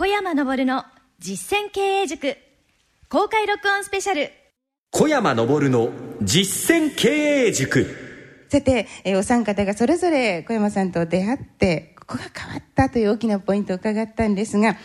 小山昇の実践経営塾公開録音スペシャル。小山昇の実践経営塾。さて、えーお三方がそれぞれ小山さんと出会ってここが変わったという大きなポイントを伺ったんですが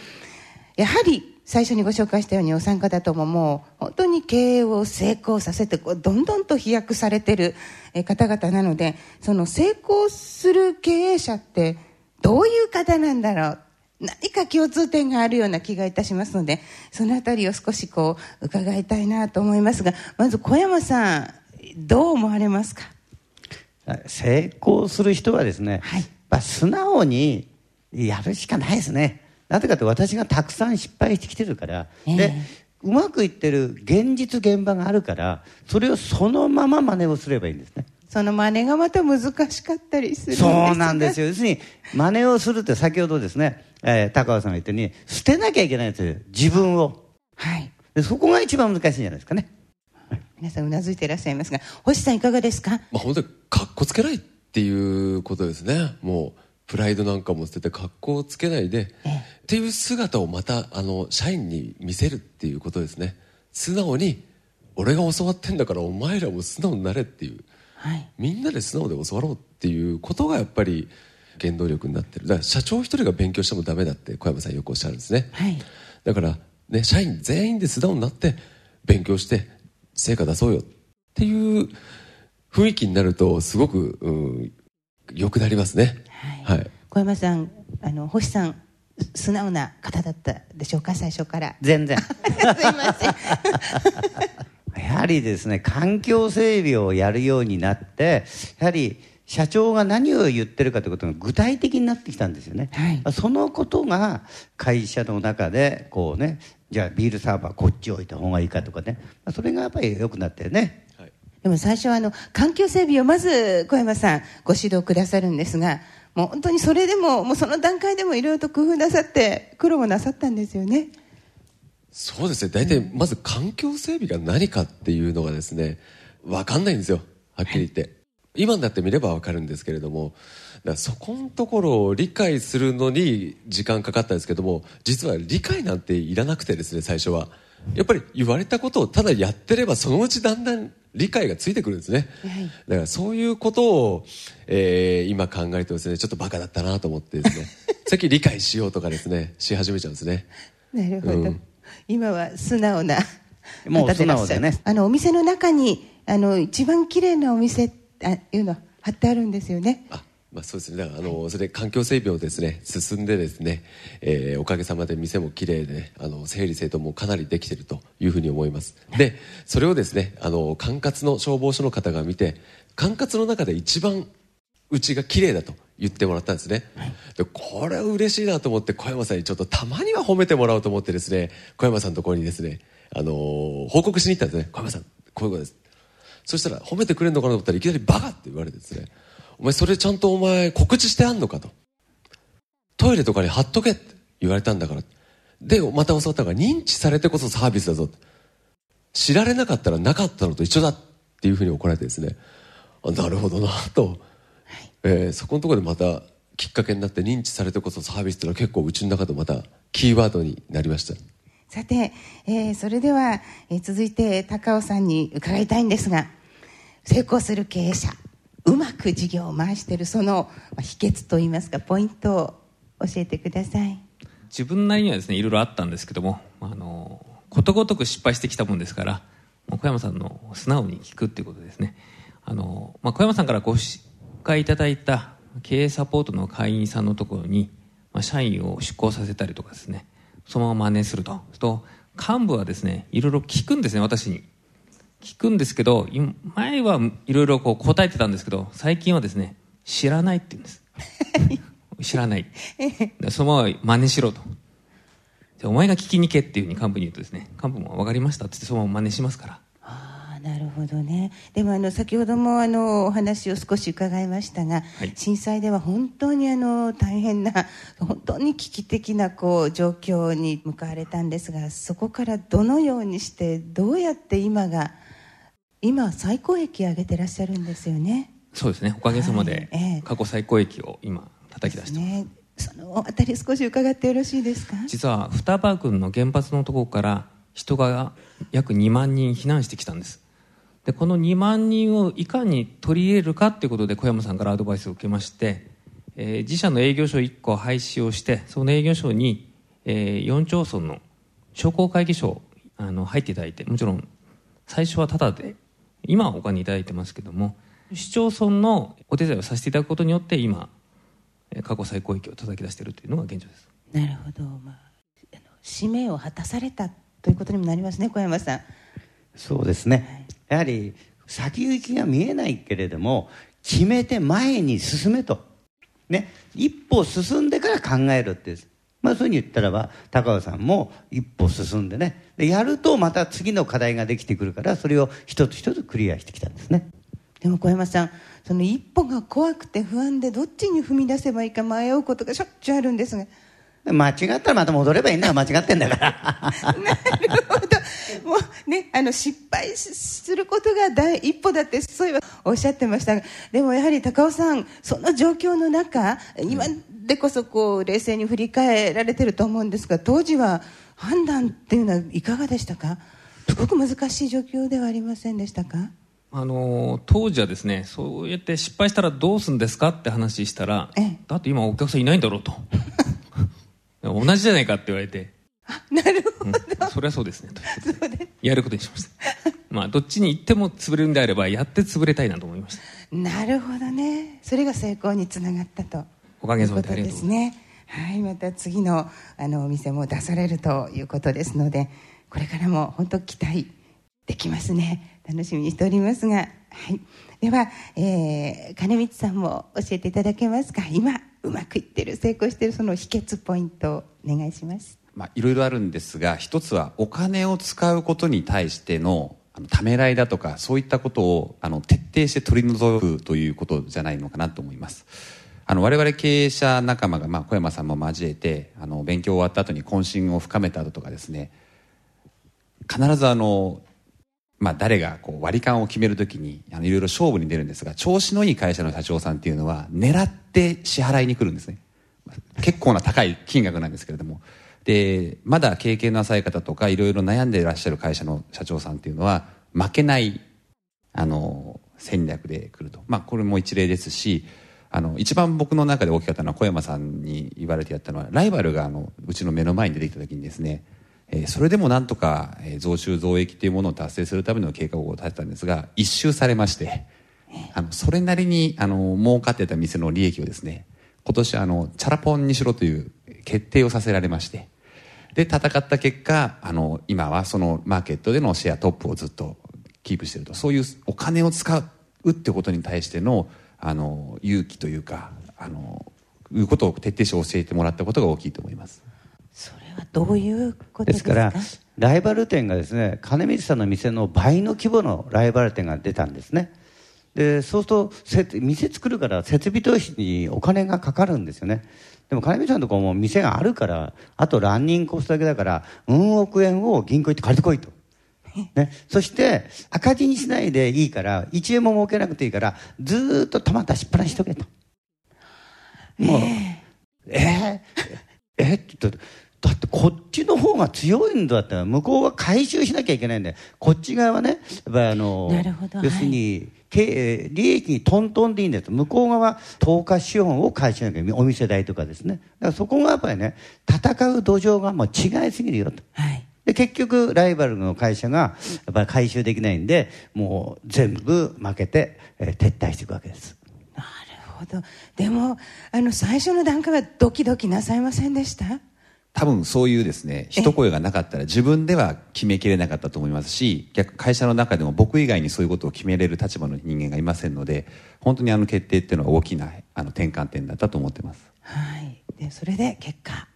やはり最初にご紹介したようにお三方とももう本当に経営を成功させてこうどんどんと飛躍されてるえー方々なのでその成功する経営者ってどういう方なんだろう何か共通点があるような気がいたしますのでそのあたりを少しこう伺いたいなと思いますがまず小山さんどう思われますか？成功する人はですね、はい。やっぱ素直にやるしかないですね。なぜかと私がたくさん失敗してきてるから、ええ。でうまくいってる現実現場があるからそれをそのまま真似をすればいいんですね。その真似がまた難しかったりするんですが。そうなんですよ。要するに真似をするって先ほどですね、えー高尾さんが言ったように捨てなきゃいけないんですよ自分を。はい。でそこが一番難しいんじゃないですかね。皆さんうなずいていらっしゃいますが星さんいかがですか？まあ、本当にかっこつけないっていうことですね。もうプライドなんかも捨ててかっこをつけないで、ええ。っていう姿をまたあの社員に見せるっていうことですね。素直に俺が教わってんだからお前らも素直になれっていう。はい。みんなで素直で教わろうっていうことがやっぱり原動力になってる。だから社長一人が勉強してもダメだって小山さんよくおっしゃるんですね、はい。だから、ね、社員全員で素直になって勉強して成果出そうよ。っていう雰囲気になるとすごく、うん、良くなりますね。はい。小山さんあの星さん素直な方だったでしょうか？最初から。全然。すいません。やはりですね環境整備をやるようになってやはり社長が何を言ってるかということが具体的になってきたんですよね、はい。そのことが会社の中でこうねじゃあビールサーバーこっち置いた方がいいかとかね。それがやっぱり良くなってね。でも最初はあの環境整備をまず小山さんご指導くださるんですがもう本当にそれでももうその段階でもいろいろと工夫なさって苦労もなさったんですよね。そうですね。大体、まず環境整備が何かっていうのがですね、わかんないんですよ。はっきり言って。今になってみればわかるんですけれども、そこのところを理解するのに時間かかったんですけども、実は理解なんていらなくてですね、最初は。やっぱり言われたことをただやってればそのうちだんだん理解がついてくるんですね。はいだからそういうことを、えー今考えるとですね、ちょっとバカだったなと思ってですね、さっき理解しようとかですね、し始めちゃうんですね。なるほど、うん今は素直なもう方でいらっしゃる素直でねあのお店の中にあの一番綺麗なお店あいうの貼ってあるんですよね。あまあ、そうですね。あのそれ環境整備をですね進んでですね、えーおかげさまで店も綺麗で、ね、あの整理整頓もかなりできているというふうに思います。でそれをですねあの管轄の消防署の方が見て管轄の中で一番うちが綺麗だと言ってもらったんですね、でこれは嬉しいなと思って小山さんにちょっとたまには褒めてもらおうと思ってですね小山さんのところにですね、あのー報告しに行ったんですね。小山さんこういうことですそしたら褒めてくれるのかなと思ったらいきなりバカって言われてですねお前それちゃんとお前告知してあんのかと。トイレとかに貼っとけって言われたんだから。でまた教わったのが認知されてこそサービスだぞ知られなかったらなかったのと一緒だっていうふうに怒られてですね。あなるほどなと、えーそこのところでまたきっかけになって認知されてこそサービスっていうのは結構うちの中でまたキーワードになりましたさて、えーそれでは、えー続いて高尾さんに伺いたいんですが成功する経営者うまく事業を回しているそのまあ秘訣といいますかポイントを教えてください。自分なりにはですねいろいろあったんですけどもあのことごとく失敗してきたもんですから小山さんの素直に聞くっていうことですね。あの、まあ、小山さんからご紹介いただいた経営サポートの会員さんのところに、まあ、社員を出向させたりとかですねそのまま真似すると。と幹部はですねいろいろ聞くんですね私に。聞くんですけど今前はいろいろこう答えてたんですけど最近はですね知らないって言うんです。知らない。でそのまま真似しろと。じゃあお前が聞きに行けっていうふうに幹部に言うとですね幹部も分かりましたって言ってそのまま真似しますからなるほどね。でもあの先ほどもあのお話を少し伺いましたが、はい。震災では本当にあの大変な本当に危機的なこう状況に向かわれたんですがそこからどのようにしてどうやって今が今最高益上げてらっしゃるんですよね？そうですね。おかげさまで過去最高益を今叩き出してます、ね。そのあたり少し伺ってよろしいですか？実は双葉郡の原発のところから人が約2万人避難してきたんですでこの2万人をいかに取り入れるかということで小山さんからアドバイスを受けまして、えー自社の営業所1個廃止をしてその営業所に、えー4町村の商工会議所あの入っていただいてもちろん最初はタダで今はお金いただいてますけども市町村のお手伝いをさせていただくことによって今過去最高益を叩き出しているというのが現状です。なるほど、まあ、あの使命を果たされたということにもなりますね小山さん。そうですね、やはり先行きが見えないけれども決めて前に進めと、ね、一歩進んでから考えるってまあそういうふうに言ったらば高尾さんも一歩進んでね。でやるとまた次の課題ができてくるからそれを一つ一つクリアしてきたんですね。でも小山さんその一歩が怖くて不安でどっちに踏み出せばいいか迷うことがしょっちゅうあるんですが。間違ったらまた戻ればいいんだ間違ってんだから。なるほどもうねあの失敗しすることが第一歩だってそういえばおっしゃってましたがでもやはり高尾さんその状況の中今でこそこう冷静に振り返られてると思うんですが当時は判断っていうのはいかがでしたか？すごく難しい状況ではありませんでしたか？あの当時はですねそうやって失敗したらどうするんですかって話したらええ。だって今お客さんいないんだろうと。同じじゃないかって言われて、なるほうん。それはそうですね。ということでやることにしました。まあどっちに行っても潰れるんであればやって潰れたいなと思いました。なるほどね。それが成功につながったと。おかげさまでいうことですね。はい。また次のあのお店も出されるということですのでこれからも本当期待できますね。楽しみにしておりますが、はい、では、えー金光さんも教えていただけますか？今うまくいってる成功してるその秘訣ポイントをお願いしますまあ、いろいろあるんですが一つはお金を使うことに対してのあのためらいだとかそういったことをあの徹底して取り除くということじゃないのかなと思います。あの我々経営者仲間が、まあ、小山さんも交えてあの勉強終わった後に懇親を深めた後とかですね必ずあの、まあ、誰がこう割り勘を決めるときにあのいろいろ勝負に出るんですが調子のいい会社の社長さんっていうのは狙って支払いに来るんですね。結構な高い金額なんですけれどもでまだ経験の浅い方とかいろいろ悩んでいらっしゃる会社の社長さんっていうのは負けないあの戦略で来ると、まあ、これも一例ですしあの一番僕の中で大きかったのは小山さんに言われてやったのはライバルがあのうちの目の前に出てきた時にですね、えーそれでもなんとか、え増収増益というものを達成するための計画を立てたんですが一周されましてあのそれなりにあの儲かってた店の利益をですね今年あのチャラポンにしろという決定をさせられましてで戦った結果あの今はそのマーケットでのシェアトップをずっとキープしているとそういうお金を使うってことに対してのあの勇気というかあのいうことを徹底して教えてもらったことが大きいと思います。それはどういうことでですすかからライバル店がですね金光さんの店の倍の規模のライバル店が出たんですね。でそうするとせ店作るから設備投資にお金がかかるんですよねでも金光さんのとこも店があるからあとランニングコストだけだからうん億円を銀行行って借りてこいと。ね、そして赤字にしないでいいから1円も儲けなくていいからずーっと玉出しっぱなしとけと。もうえー、えーって言ったらだってこっちの方が強いんだったら向こうは回収しなきゃいけないんでこっち側はねやっぱりあの要するに、利益にトントンでいいんです向こう側投下資本を回収しなきゃお店代とかですね。だからそこがやっぱりね戦う土壌がもう違いすぎるよと。はい。で結局ライバルの会社がやっぱり回収できないんでもう全部負けて、えー撤退していくわけです。なるほど。でもあの最初の段階はドキドキなさいませんでした？多分そういうですね一声がなかったら自分では決めきれなかったと思いますし逆会社の中でも僕以外にそういうことを決めれる立場の人間がいませんので本当にあの決定っていうのは大きなあの転換点だったと思ってます。はい。でそれで結果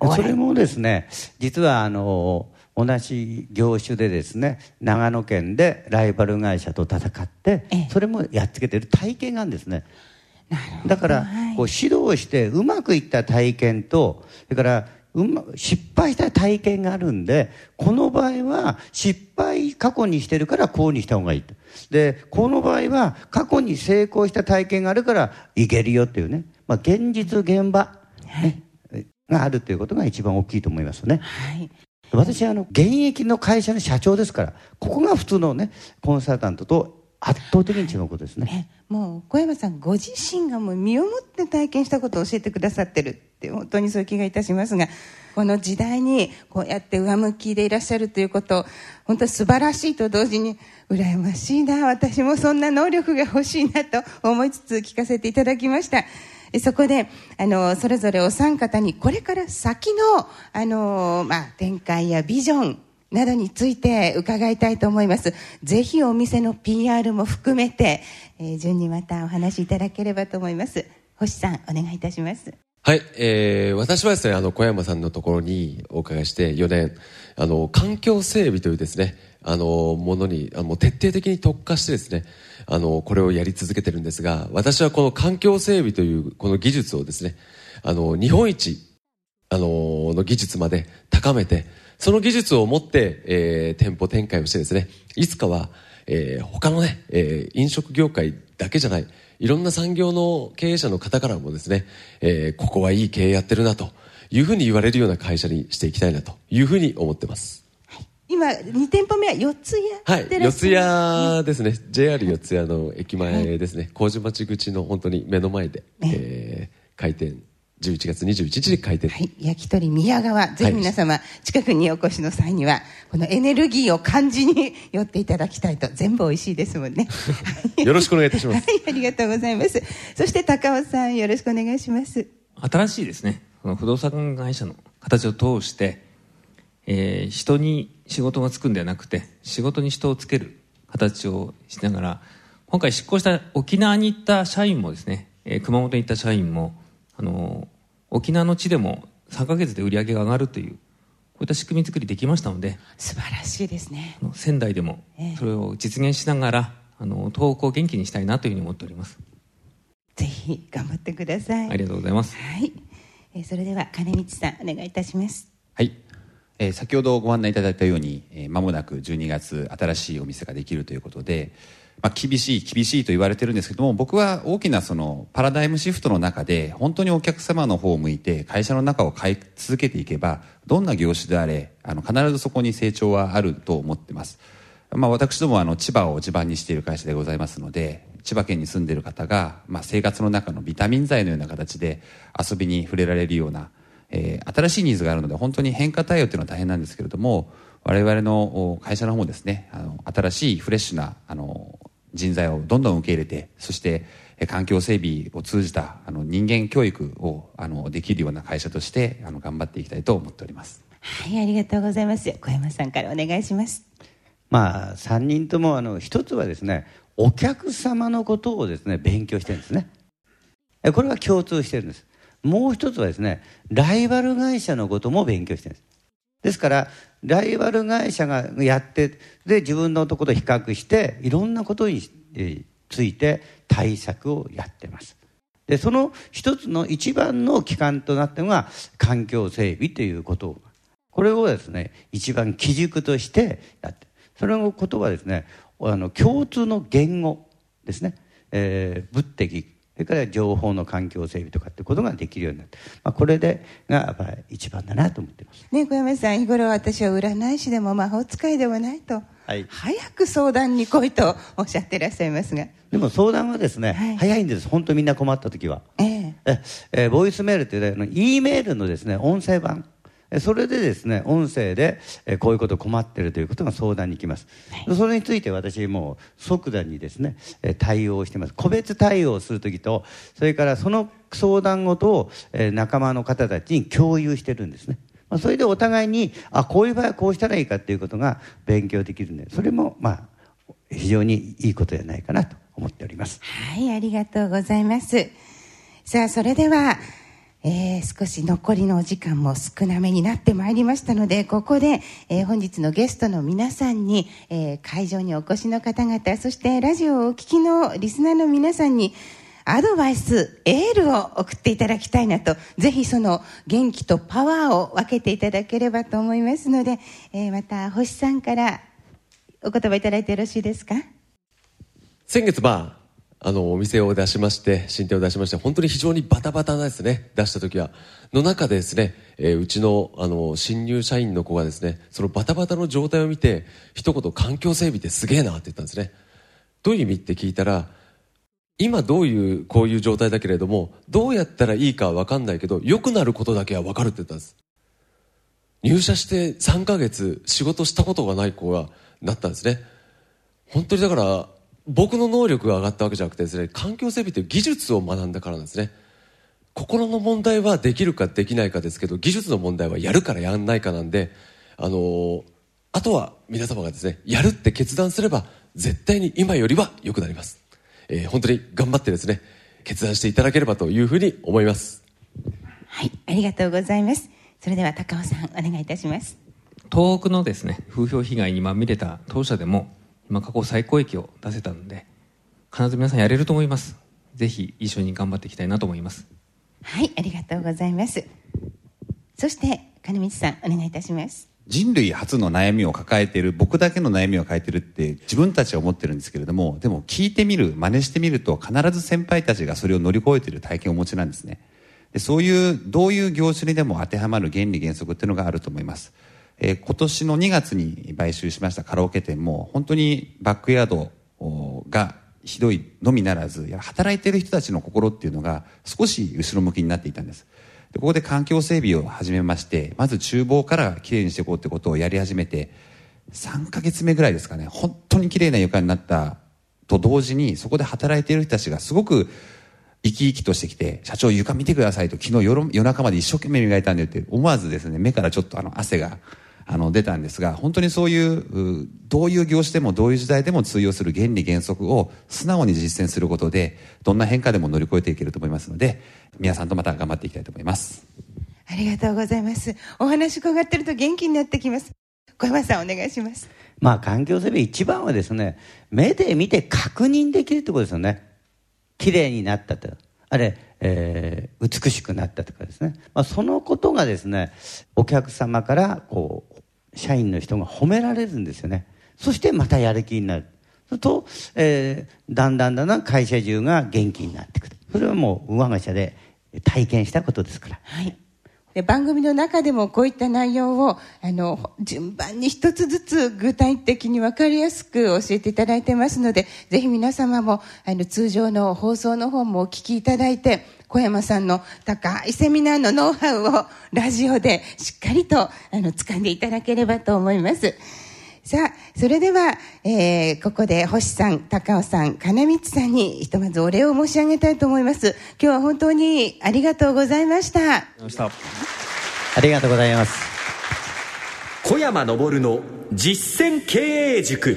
でそれもですね実はあの同じ業種でですね長野県でライバル会社と戦ってええ。それもやっつけてる体験があるんですね。なるほど。だからはい。こう指導してうまくいった体験とそれからうま失敗した体験があるんでこの場合は失敗過去にしてるからこうにした方がいいとでこの場合は過去に成功した体験があるからいけるよっていうね、まあ、現実現場ねがあるということが一番大きいと思いますね。はい私はあの現役の会社の社長ですからここが普通のねコンサルタントと圧倒的に違うことですね。えもう小山さんご自身がもう身をもって体験したことを教えてくださってるって本当にそういう気がいたしますがこの時代にこうやって上向きでいらっしゃるということ本当に素晴らしいと同時に羨ましいな私もそんな能力が欲しいなと思いつつ聞かせていただきました。そこであのそれぞれお三方にこれから先のあの、まあ、展開やビジョンなどについて伺いたいと思います。ぜひお店の PR も含めて、えー順にまたお話しいただければと思います。星さん、お願いいたします。はい、えー、私はですね、あの、小山さんのところにお伺いして4年、あの、環境整備というですね、あの、ものに、あの、徹底的に特化してですね、あの、これをやり続けてるんですが、私はこの環境整備というこの技術をですね、あの、日本一、あの、の技術まで高めて、その技術を持って、えー、店舗展開をしてですね、いつかは、えー、他のね、えー、飲食業界だけじゃない、いろんな産業の経営者の方からもですね、えー、ここはいい経営やってるなというふうに言われるような会社にしていきたいなというふうに思ってます。今、2店舗目は四ツ谷はい、四谷ですね、JR 四谷の駅前ですね、麹町口の本当に目の前で、えー、開店、11月21日に開店。はい、焼き鳥宮川、ぜひ皆様、近くにお越しの際には、このエネルギーを感じに寄っていただきたいと、全部美味しいですもんね。よろしくお願いいたします。はい、ありがとうございます。そして高尾さん、よろしくお願いします。新しいですねこの不動産会社の形を通して、えー人に仕事がつくんではなくて仕事に人をつける形をしながら今回執行した沖縄に行った社員もですね、えー熊本に行った社員も、あのー沖縄の地でも3ヶ月で売り上げが上がるというこういった仕組み作りできましたので素晴らしいですね。仙台でもそれを実現しながら、あの東北を元気にしたいなというふうに思っておりますぜひ頑張ってください。ありがとうございますはい。えーそれでは金光さんお願いいたします。はい、えー先ほどご案内いただいたように、えー間もなく12月新しいお店ができるということで、まあ、厳しい厳しいと言われてるんですけども僕は大きなそのパラダイムシフトの中で本当にお客様の方を向いて会社の中を変え続けていけばどんな業種であれあの必ずそこに成長はあると思ってます。まあ、私どもあの千葉を地盤にしている会社でございますので千葉県に住んでいる方が、まあ、生活の中のビタミン剤のような形で遊びに触れられるような、えー新しいニーズがあるので本当に変化対応というのは大変なんですけれども我々のお会社の方もですねあの新しいフレッシュなあの人材をどんどん受け入れてそしてえー環境整備を通じたあの人間教育をあのできるような会社としてあの頑張っていきたいと思っておりますはい、ありがとうございます。小山さんからお願いします。まあ3人ともあの一つはですねお客様のことをですね勉強してるんですねえこれは共通してるんですもう一つはですねライバル会社のことも勉強してるんですですからライバル会社がやってで自分のところと比較していろんなことについて対策をやってます。でその一つの一番の機関となったのが環境整備ということ。これをですね一番基軸としてやってそれのことはですねあの共通の言語ですね、えー、物的それから情報の環境整備とかってことができるようになって、まあ、これでがやっぱり一番だなと思ってます。ね、小山さん、日頃私は占い師でも魔法使いではないと、はい。早く相談に来いとおっしゃってらっしゃいますが、でも相談はですね、はい。早いんです。本当みんな困った時は。ええ。ええーボイスメールっていうのは E メールのですね音声版。えそれでですね音声でえーこういうこと困ってるということが相談に来ます、それについて私もう即座にですねえー対応してます。個別対応する時とそれからその相談事をえー仲間の方たちに共有してるんですね。まあそれでお互いにあこういう場合はこうしたらいいかっていうことが勉強できるんでそれもまあ非常にいいことじゃないかなと思っております。はい、ありがとうございます。さあ、それでは、えー少し残りのお時間も少なめになってまいりましたので、ここで、えー本日のゲストの皆さんに、えー会場にお越しの方々、そしてラジオをお聞きのリスナーの皆さんに、アドバイス、エールを送っていただきたいなと、ぜひその元気とパワーを分けていただければと思いますので、えーまた星さんからお言葉いただいてよろしいですか？先月、まあ、あの、お店を出しまして、新店を出しまして、本当に非常にバタバタなですね、出した時は。の中でですね、えーうちの、あの、新入社員の子がですね、そのバタバタの状態を見て、一言、環境整備ってすげえなって言ったんですね。どういう意味って聞いたら、今どういう、こういう状態だけれども、どうやったらいいかはわかんないけど、良くなることだけはわかるって言ったんです。入社して3ヶ月仕事したことがない子がなったんですね。本当にだから、僕の能力が上がったわけじゃなくてですね、環境整備という技術を学んだからなんですね。心の問題はできるかできないかですけど、技術の問題はやるからやんないかなんで、あのーあとは皆様がですね、やるって決断すれば、絶対に今よりは良くなります。えー本当に頑張ってですね、決断していただければというふうに思います。はい、ありがとうございます。それでは高尾さん、お願いいたします。東北のですね風評被害にまみれた当社でも今過去最高益を出せたので必ず皆さんやれると思いますぜひ一緒に頑張っていきたいなと思いますはい、ありがとうございます。そして、金光さん、お願いいたします。人類初の悩みを抱えている僕だけの悩みを抱えているって自分たちは思ってるんですけれどもでも聞いてみる真似してみると必ず先輩たちがそれを乗り越えている体験をお持ちなんですねでそういうどういう業種にでも当てはまる原理原則っていうのがあると思います、えー今年の2月に買収しましたカラオケ店も本当にバックヤードがひどいのみならず働いている人たちの心っていうのが少し後ろ向きになっていたんです。でここで環境整備を始めましてまず厨房からきれいにしていこうってことをやり始めて3ヶ月目ぐらいですかね本当にきれいな床になったと同時にそこで働いている人たちがすごく生き生きとしてきて社長床見てくださいと昨日夜夜中まで一生懸命磨いたんでって思わずですね目からちょっとあの汗があの出たんですが本当にそういううどういう業種でもどういう時代でも通用する原理原則を素直に実践することでどんな変化でも乗り越えていけると思いますので皆さんとまた頑張っていきたいと思いますありがとうございます。お話伺ってると元気になってきます。小山さん、お願いします。まあ環境整備一番はですね目で見て確認できるってことですよね綺麗になったとあれ、えー美しくなったとかですね、まあ、そのことがですねお客様からこう社員の人が褒められるんですよね。そしてまたやる気になる。すると、えーだんだんだんだん会社中が元気になってくとそれはもう我が社で体験したことですから。はい。で番組の中でもこういった内容をあの順番に一つずつ具体的に分かりやすく教えていただいてますのでぜひ皆様もあの通常の放送の方もお聞きいただいて小山さんの高いセミナーのノウハウをラジオでしっかりとあの掴んでいただければと思います。さあ、それでは、えーここで星さん、高尾さん、金光さんにひとまずお礼を申し上げたいと思います。今日は本当にありがとうございました。ありがとうございます小山昇の実践経営塾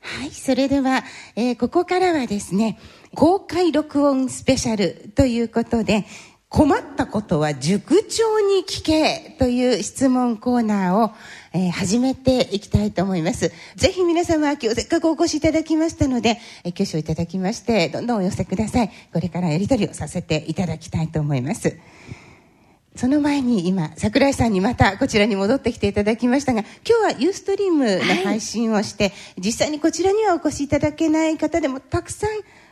はい、それでは、えーここからはですね、公開録音スペシャルということで、困ったことは塾長に聞けという質問コーナーを、えー始めていきたいと思います。ぜひ皆様、今日せっかくお越しいただきましたので、えー挙手をいただきまして、どんどんお寄せください。これからやり取りをさせていただきたいと思います。その前に今、桜井さんにまたこちらに戻ってきていただきましたが、今日はユーストリームの配信をして、実際にこちらにはお越しいただけない方でもたくさん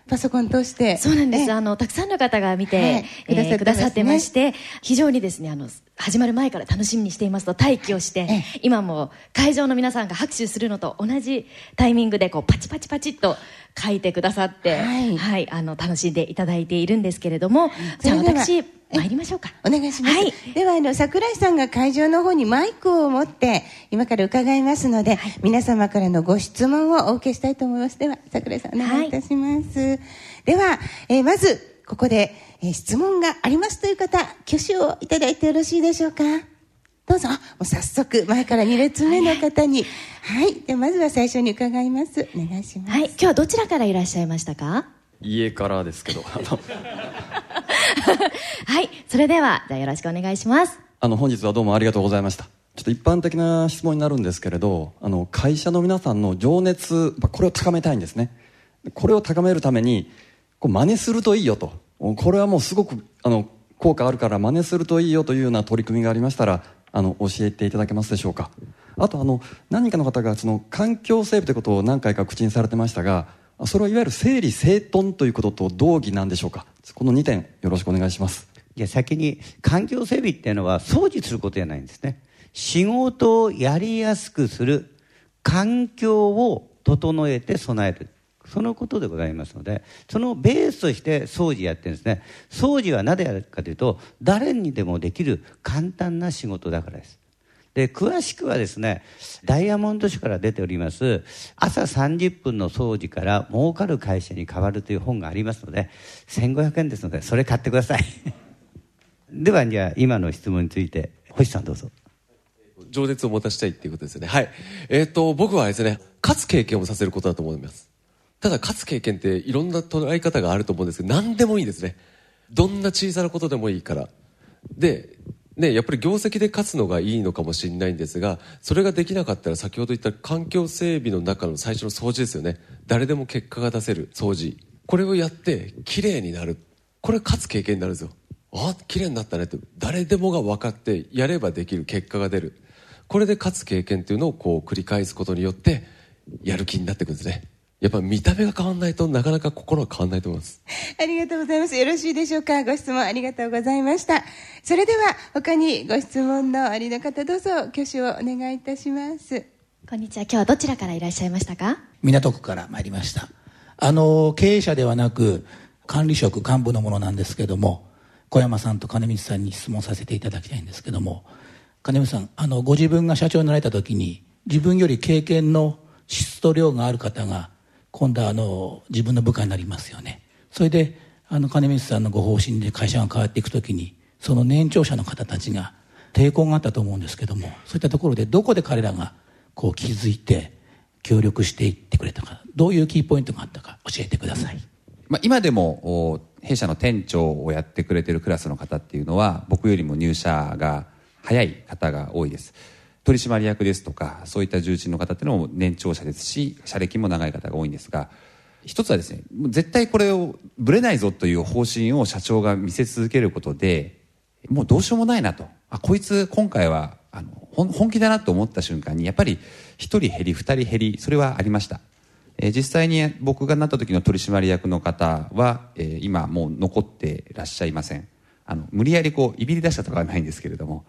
パソコン通して。そうなんです。えあの、たくさんの方が見て、はいえーくださってまして、非常にですね、あの、始まる前から楽しみにしていますと待機をして、ええ今も会場の皆さんが拍手するのと同じタイミングで、こう、パチパチパチっと書いてくださって、はいあの、楽しんでいただいているんですけれども、じゃあ私、え参りましょうか。お願いします。はい。では、あの、桜井さんが会場の方にマイクを持って、今から伺いますので、皆様からのご質問をお受けしたいと思います。では、桜井さん、お願いいたします。では、えーまず、ここで、えー質問がありますという方、挙手をいただいてよろしいでしょうか？どうぞ。もう早速、前から2列目の方に。はい。では、まずは最初に伺います。お願いします。はい。今日はどちらからいらっしゃいましたか？家からですけど はい。それでは、じゃあよろしくお願いします。あの本日はどうもありがとうございましたちょっと一般的な質問になるんですけれどあの会社の皆さんの情熱まあこれを高めたいんですねこれを高めるためにこう真似するといいよとこれはもうすごくあの効果あるから真似するといいよというような取り組みがありましたらあの教えていただけますでしょうか。あとあの何人かの方がその環境整備ということを何回か口にされてましたがそれはいわゆる整理整頓ということと同義なんでしょうか。この2点よろしくお願いします。じゃ先に環境整備っていうのは掃除することじゃないんですね。仕事をやりやすくする環境を整えて備える。そのことでございますのでそのベースとして掃除やってるんですね掃除はなぜやるかというと誰にでもできる簡単な仕事だからですで詳しくはですねダイヤモンド社から出ております朝30分の掃除から儲かる会社に変わるという本がありますので1500円ですのでそれ買ってください ではじゃあ今の質問について星さんどうぞ情熱を持たせたいっていうことですよね。はい。えっ、と、僕はですね、勝つ経験をさせることだと思います。ただ、勝つ経験っていろんな捉え方があると思うんですけど、何でもいいですね。どんな小さなことでもいいから。で、ね、やっぱり業績で勝つのがいいのかもしれないんですが、それができなかったら先ほど言った環境整備の中の最初の掃除ですよね。誰でも結果が出せる掃除。これをやって、綺麗になる。これ勝つ経験になるんですよ。あ、綺麗になったねって、誰でもが分かって、やればできる結果が出る。これで勝つ経験っていうのをこう繰り返すことによって、やる気になっていくんですね。やっぱ見た目が変わんないとなかなか心は変わんないと思います。ありがとうございます。よろしいでしょうか？ご質問ありがとうございました。それでは、他にご質問のありの方、どうぞ挙手をお願いいたします。こんにちは今日はどちらからいらっしゃいましたか？港区から参りましたあの経営者ではなく管理職幹部のものなんですけども小山さんと金光さんに質問させていただきたいんですけども金光さんあのご自分が社長になられた時に自分より経験の質と量がある方が今度はあの自分の部下になりますよね。それであの金光さんのご方針で会社が変わっていく時にその年長者の方たちが抵抗があったと思うんですけどもそういったところでどこで彼らがこう気づいて協力していってくれたかどういうキーポイントがあったか教えてください、まあ、今でも弊社の店長をやってくれてるクラスの方っていうのは僕よりも入社が早い方が多いです。取締役ですとかそういった重鎮の方っていうのも年長者ですし社歴も長い方が多いんですが一つはですね絶対これをぶれないぞという方針を社長が見せ続けることでもうどうしようもないなと。あこいつ今回はあの本本気だなと思った瞬間にやっぱり1人減り2人減りそれはありました。えー実際に僕がなった時の取締役の方は、えー今もう残ってらっしゃいません。あの無理やりこういびり出したとかはないんですけれども。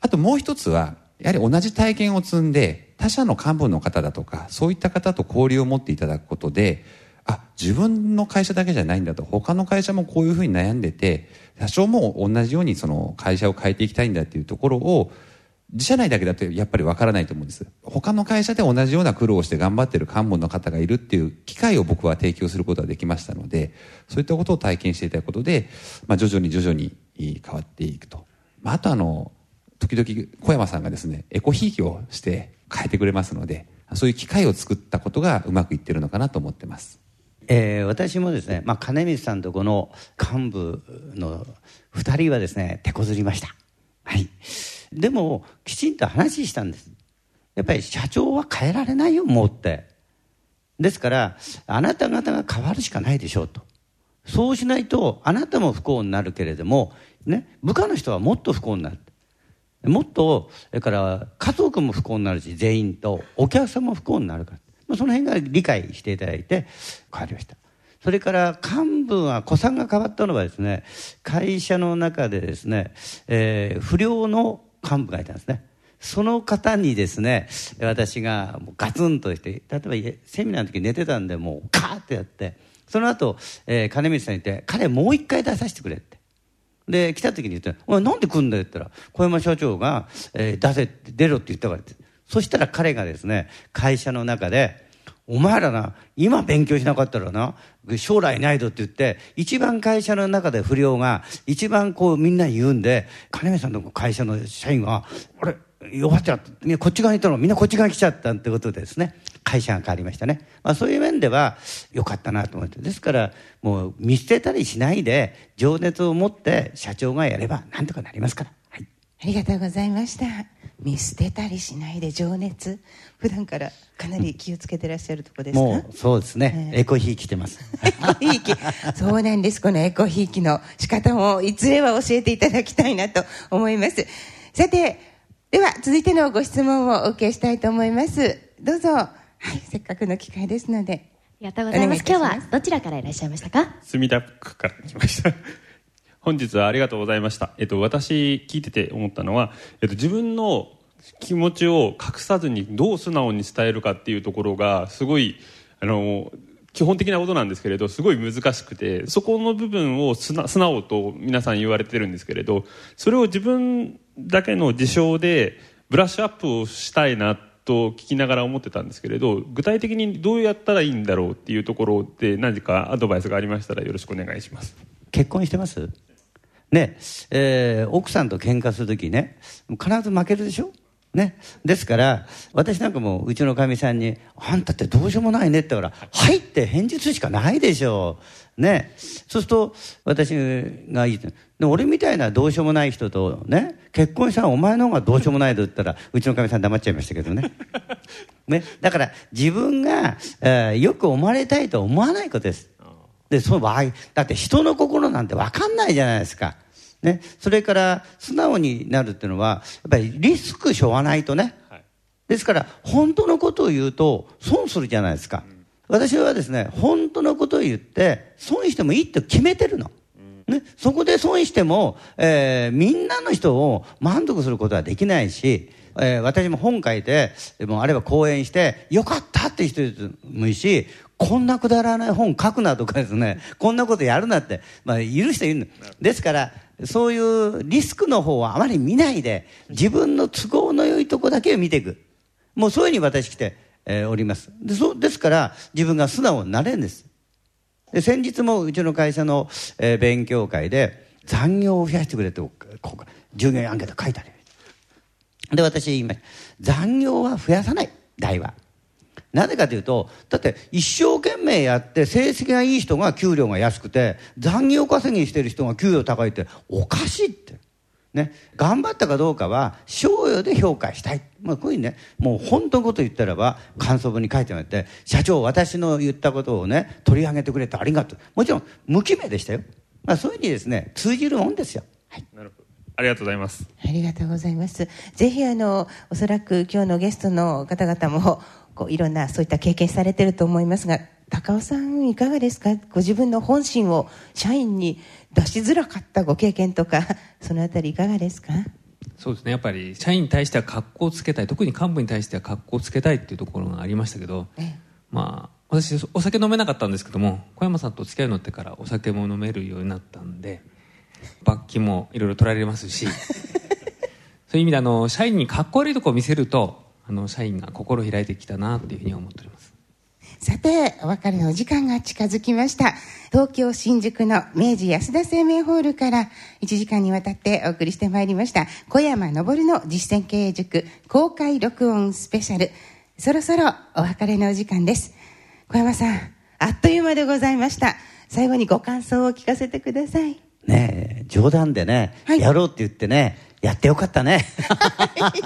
あともう一つはやはり同じ体験を積んで他社の幹部の方だとかそういった方と交流を持っていただくことであ自分の会社だけじゃないんだと他の会社もこういうふうに悩んでて社長も同じようにその会社を変えていきたいんだっていうところを自社内だけだとやっぱりわからないと思うんです。他の会社で同じような苦労をして頑張ってる幹部の方がいるっていう機会を僕は提供することができましたのでそういったことを体験していただくことで、まあ、徐々に徐々に変わっていくと、まあ、あとあの時々小山さんがですねエコひいきをして変えてくれますのでそういう機会を作ったことがうまくいってるのかなと思ってます。えー私もですね、まあ、金光さんとこの幹部の2人はですね手こずりました。はい。でもきちんと話したんです。やっぱり社長は変えられないよもうって。ですからあなた方が変わるしかないでしょうと。そうしないとあなたも不幸になるけれども、ね、部下の人はもっと不幸になるもっとそれから家族も不幸になるし全員とお客さんも不幸になるから。まあその辺が理解していただいて変わりました。それから幹部は子さんが変わったのはですね会社の中でですね、えー不良の幹部がいたんですね。その方にですね私がガツンとして例えばセミナーの時寝てたんでもうカーッてやってその後、えー金光さんに言って彼もう一回出させてくれって。で来た時に言って「お前なんで来んだよ」って言ったら小山社長が、えー出せ出ろって言ったからって。そしたら彼がですね会社の中で「お前らな今勉強しなかったらな将来ないぞ」って言って一番会社の中で不良が一番こうみんな言うんで金目さんの会社の社員が「あれ弱っちゃったこっち側にいたのみんなこっち側に来ちゃったってことですね。会社が変わりましたね、まあ、そういう面では良かったなと思ってですからもう見捨てたりしないで情熱を持って社長がやればなんとかなりますから、はい、ありがとうございました。見捨てたりしないで情熱。普段からかなり気をつけてらっしゃるとこですか？もうそうですね、エコひいきてますエコひいき。そうなんです。このエコひいきの仕方もいずれは教えていただきたいなと思います。さて、では続いてのご質問をお受けしたいと思います。どうぞ。はい、せっかくの機会ですので。りがとうございます。ます。今日はどちらからいらっしゃいましたか？墨田区から来ました。本日はありがとうございました、えっと、私聞いてて思ったのは、えっと、自分の気持ちを隠さずにどう素直に伝えるかっていうところがすごいあの基本的なことなんですけれどすごい難しくてそこの部分を素直と皆さん言われてるんですけれどそれを自分だけの事象でブラッシュアップをしたいなと聞きながら思ってたんですけれど具体的にどうやったらいいんだろうっていうところで何かアドバイスがありましたらよろしくお願いします。結婚してます？ね、えー奥さんと喧嘩するときね、必ず負けるでしょ？ね。ですから、私なんかもう、うちのかみさんに、あんたってどうしようもないねって言ったら、はいって返事するしかないでしょう。ね。そうすると、私がいいって。で俺みたいなどうしようもない人とね、結婚したらお前の方がどうしようもないと言ったら、うちのかみさん黙っちゃいましたけどね。ね。だから、自分が、えーよく思われたいと思わないことです。で、その場合、だって人の心なんて分かんないじゃないですか。ね。それから、素直になるっていうのは、やっぱりリスクしょうがないとね。ですから、本当のことを言うと、損するじゃないですか。私はですね、本当のことを言って、損してもいいって決めてるの。ね、そこで損しても、えーみんなの人を満足することはできないし、えー私も本書いて、もあれば講演して、よかったって人もいいし、こんなくだらない本書くなとかですね、こんなことやるなって、まあ、いる人いるの。ですから、そういうリスクの方はあまり見ないで、自分の都合の良いとこだけを見ていく。もうそういうふうに私来て、えーおります。でそですから、自分が素直になれるんです。で先日もうちの会社の、えー勉強会で残業を増やしてくれってここ従業員アンケート書いてあるで私言いました残業は増やさない大はなぜかというとだって一生懸命やって成績がいい人が給料が安くて残業稼ぎしてる人が給料高いっておかしいってね、頑張ったかどうかは賞与で評価したい、まあ、こういうふうにねもう本当のこと言ったらば感想文に書いてもらって社長私の言ったことをね取り上げてくれてありがとう。もちろん無記名でしたよ、まあ、そういうふうにですね通じるもんですよ。なるほど。ありがとうございます。ありがとうございます。ぜひあのおそらく今日のゲストの方々もこういろんなそういった経験されてると思いますが、高尾さんいかがですか？ご自分の本心を社員に出しづらかったご経験とか そのあたりいかがですか？そうですね。やっぱり社員に対しては格好をつけたい。特に幹部に対しては格好をつけたいっていうところがありましたけど、まあ私お酒飲めなかったんですけども小山さんとお付き合いになってからお酒も飲めるようになったんで罰金もいろいろ取られますし そういう意味であの社員に格好悪いところを見せるとあの社員が心開いてきたなっていうふうには思っておりますさて、お別れのお時間が近づきました。東京新宿の明治安田生命ホールから1時間にわたってお送りしてまいりました。小山昇の実践経営塾公開録音スペシャル。そろそろお別れのお時間です。小山さん、あっという間でございました。最後にご感想を聞かせてください。ねえ冗談でね、やろうって言ってねやってよかったね。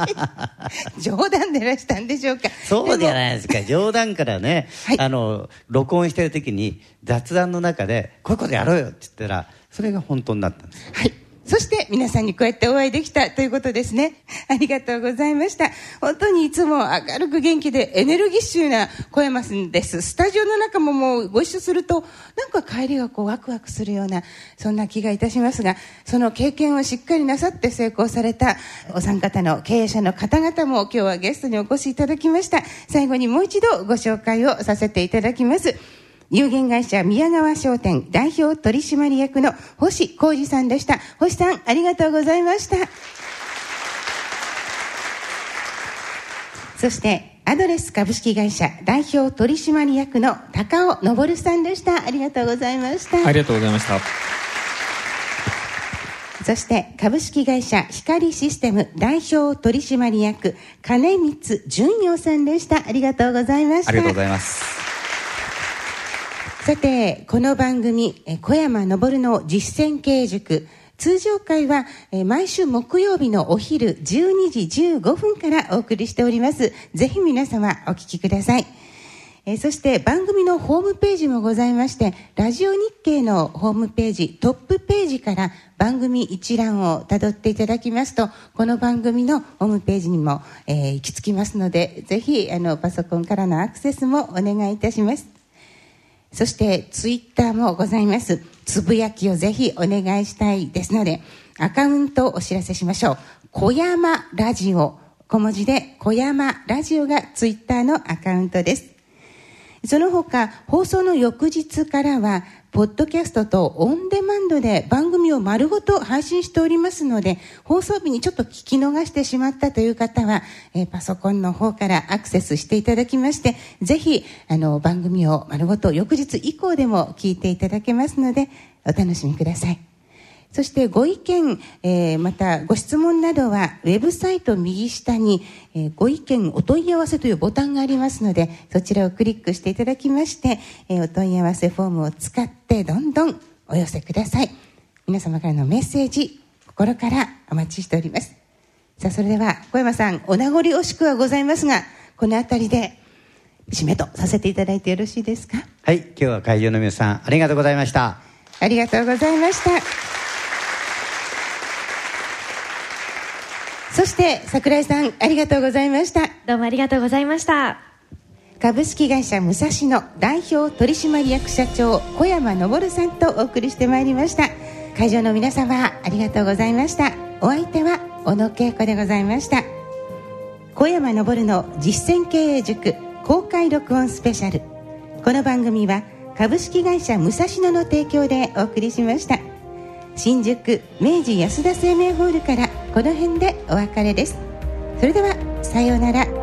冗談でいらしたんでしょうか。そうじゃないですか。冗談からね、あの録音してる時に雑談の中でこういうことやろうよって言ったらそれが本当になったんですそして皆さんにこうやってお会いできたということですね。ありがとうございました。本当にいつも明るく元気でエネルギッシュな小山さんです。スタジオの中ももうご一緒すると、なんか帰りがこうワクワクするような、そんな気がいたしますが、その経験をしっかりなさって成功されたお三方の経営者の方々も今日はゲストにお越しいただきました。最後にもう一度ご紹介をさせていただきます。有限会社宮川商店代表取締役の星浩二さんでした。星さん、ありがとうございました。そして、アドレス株式会社代表取締役の高尾昇さんでした。ありがとうございました。ありがとうございましたそして株式会社光システム代表取締役金光純陽さんでした。ありがとうございました。ありがとうございます。さて、この番組、小山昇の実践経塾、通常回は毎週木曜日のお昼12時15分からお送りしております。ぜひ皆様お聞きください。えそして番組のホームページもございまして、ラジオ日経のホームページ、トップページから番組一覧をたどっていただきますと、この番組のホームページにも、え行き着きますので、ぜひあのパソコンからのアクセスもお願いいたします。そしてツイッターもございます。つぶやきをぜひお願いしたいですのでアカウントをお知らせしましょう。小山ラジオ。小文字で小山ラジオがツイッターのアカウントです。その他放送の翌日からはポッドキャストとオンデマンドで番組を丸ごと配信しておりますので放送日にちょっと聞き逃してしまったという方は、えーパソコンの方からアクセスしていただきましてぜひあの番組を丸ごと翌日以降でも聞いていただけますのでお楽しみください。そしてご意見、えーまたご質問などはウェブサイト右下に、えーご意見お問い合わせというボタンがありますのでそちらをクリックしていただきまして、えーお問い合わせフォームを使ってどんどんお寄せください。皆様からのメッセージ心からお待ちしております。さあそれでは小山さんお名残惜しくはございますがこの辺りで締めとさせていただいてよろしいですか？はい今日は会場の皆さんありがとうございました。ありがとうございました。そして桜井さんありがとうございました。どうもありがとうございました株式会社武蔵野代表取締役社長小山昇さんとお送りしてまいりました。会場の皆様ありがとうございました。お相手は小野恵子でございました。小山昇の実践経営塾公開録音スペシャル。この番組は株式会社武蔵野の提供でお送りしました。新宿明治安田生命ホールからこの辺でお別れです。それではさようなら。